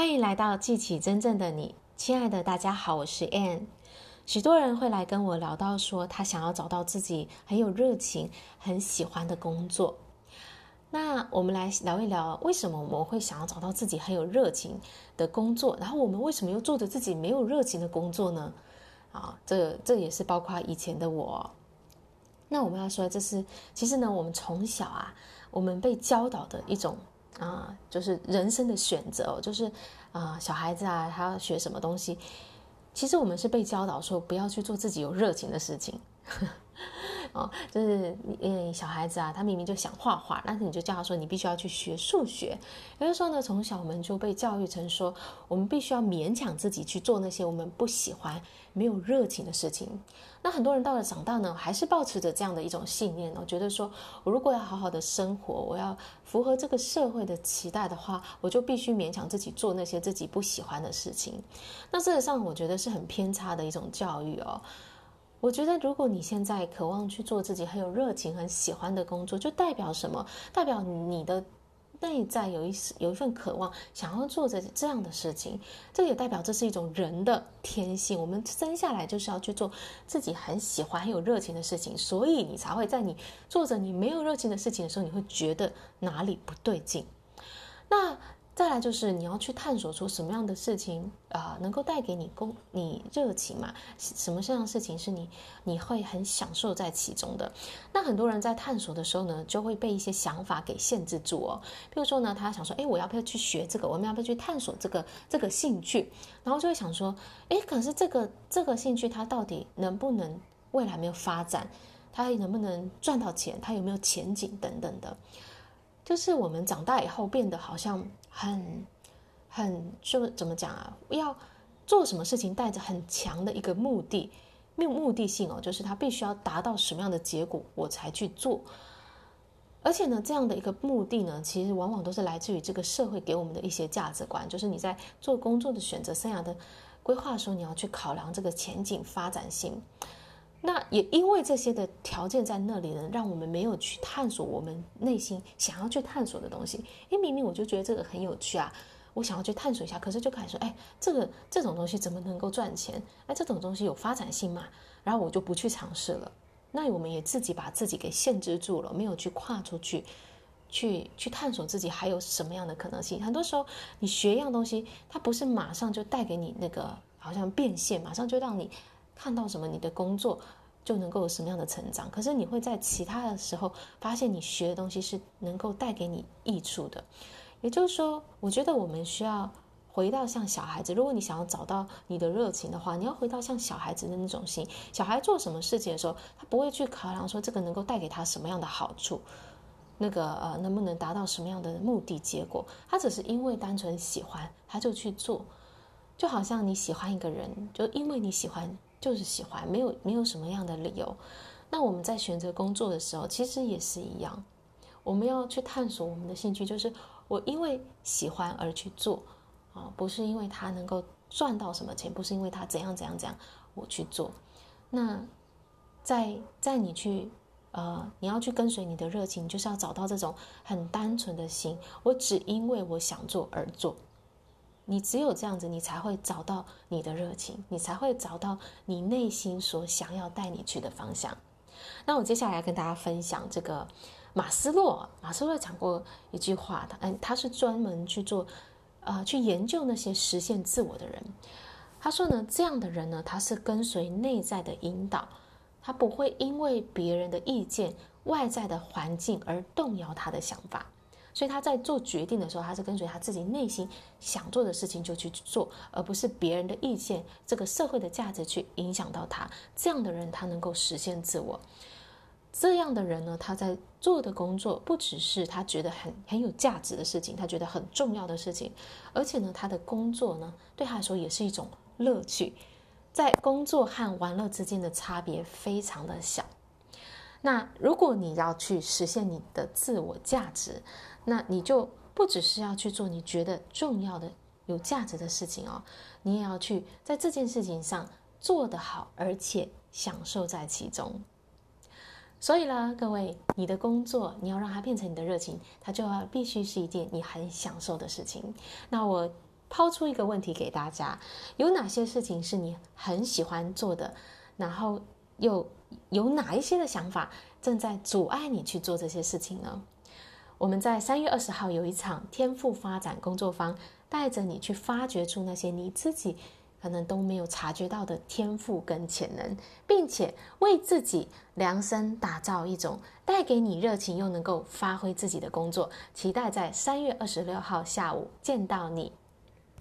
欢迎来到记起真正的你，亲爱的大家好，我是 Ann。许多人会来跟我聊到说，他想要找到自己很有热情、很喜欢的工作。那我们来聊一聊，为什么我们会想要找到自己很有热情的工作？然后我们为什么又做着自己没有热情的工作呢？啊，这这也是包括以前的我。那我们要说，这是其实呢，我们从小啊，我们被教导的一种。啊，就是人生的选择，就是啊，小孩子啊，他要学什么东西，其实我们是被教导说不要去做自己有热情的事情。哦，就是因为小孩子啊，他明明就想画画，但是你就叫他说你必须要去学数学。有的时候呢，从小我们就被教育成说，我们必须要勉强自己去做那些我们不喜欢、没有热情的事情。那很多人到了长大呢，还是抱持着这样的一种信念哦，觉得说我如果要好好的生活，我要符合这个社会的期待的话，我就必须勉强自己做那些自己不喜欢的事情。那事实上，我觉得是很偏差的一种教育哦。我觉得，如果你现在渴望去做自己很有热情、很喜欢的工作，就代表什么？代表你的内在有一有一份渴望，想要做着这样的事情。这也代表这是一种人的天性。我们生下来就是要去做自己很喜欢、很有热情的事情，所以你才会在你做着你没有热情的事情的时候，你会觉得哪里不对劲。那。再来就是你要去探索出什么样的事情啊、能够带给你工你热情嘛？什么样的事情是你你会很享受在其中的？那很多人在探索的时候呢，就会被一些想法给限制住哦。比如说呢，他想说，哎，我要不要去学这个？我们要不要去探索这个这个兴趣？然后就会想说，哎，可是这个这个兴趣它到底能不能未来没有发展？它能不能赚到钱？它有没有前景等等的？就是我们长大以后变得好像很很就怎么讲啊？要做什么事情带着很强的一个目的，没有目的性哦，就是他必须要达到什么样的结果我才去做。而且呢，这样的一个目的呢，其实往往都是来自于这个社会给我们的一些价值观，就是你在做工作的选择、生涯的规划的时候，你要去考量这个前景发展性。那也因为这些的条件在那里呢，让我们没有去探索我们内心想要去探索的东西。因为明明我就觉得这个很有趣啊，我想要去探索一下，可是就开始说，哎，这个这种东西怎么能够赚钱？哎，这种东西有发展性吗？然后我就不去尝试了。那我们也自己把自己给限制住了，没有去跨出去，去去探索自己还有什么样的可能性。很多时候，你学一样东西，它不是马上就带给你那个好像变现，马上就让你。看到什么，你的工作就能够有什么样的成长。可是你会在其他的时候发现，你学的东西是能够带给你益处的。也就是说，我觉得我们需要回到像小孩子。如果你想要找到你的热情的话，你要回到像小孩子的那种心。小孩做什么事情的时候，他不会去考量说这个能够带给他什么样的好处，那个呃能不能达到什么样的目的结果。他只是因为单纯喜欢，他就去做。就好像你喜欢一个人，就因为你喜欢。就是喜欢，没有没有什么样的理由。那我们在选择工作的时候，其实也是一样。我们要去探索我们的兴趣，就是我因为喜欢而去做啊，不是因为他能够赚到什么钱，不是因为他怎样怎样怎样我去做。那在在你去呃，你要去跟随你的热情，就是要找到这种很单纯的心，我只因为我想做而做。你只有这样子，你才会找到你的热情，你才会找到你内心所想要带你去的方向。那我接下来跟大家分享这个马斯洛。马斯洛讲过一句话，他嗯，他是专门去做，呃，去研究那些实现自我的人。他说呢，这样的人呢，他是跟随内在的引导，他不会因为别人的意见、外在的环境而动摇他的想法。所以他在做决定的时候，他是跟随他自己内心想做的事情就去做，而不是别人的意见、这个社会的价值去影响到他。这样的人，他能够实现自我。这样的人呢，他在做的工作不只是他觉得很很有价值的事情，他觉得很重要的事情，而且呢，他的工作呢，对他来说也是一种乐趣。在工作和玩乐之间的差别非常的小。那如果你要去实现你的自我价值，那你就不只是要去做你觉得重要的、有价值的事情哦，你也要去在这件事情上做得好，而且享受在其中。所以呢，各位，你的工作你要让它变成你的热情，它就要必须是一件你很享受的事情。那我抛出一个问题给大家：有哪些事情是你很喜欢做的？然后又有哪一些的想法正在阻碍你去做这些事情呢？我们在三月二十号有一场天赋发展工作坊，带着你去发掘出那些你自己可能都没有察觉到的天赋跟潜能，并且为自己量身打造一种带给你热情又能够发挥自己的工作。期待在三月二十六号下午见到你。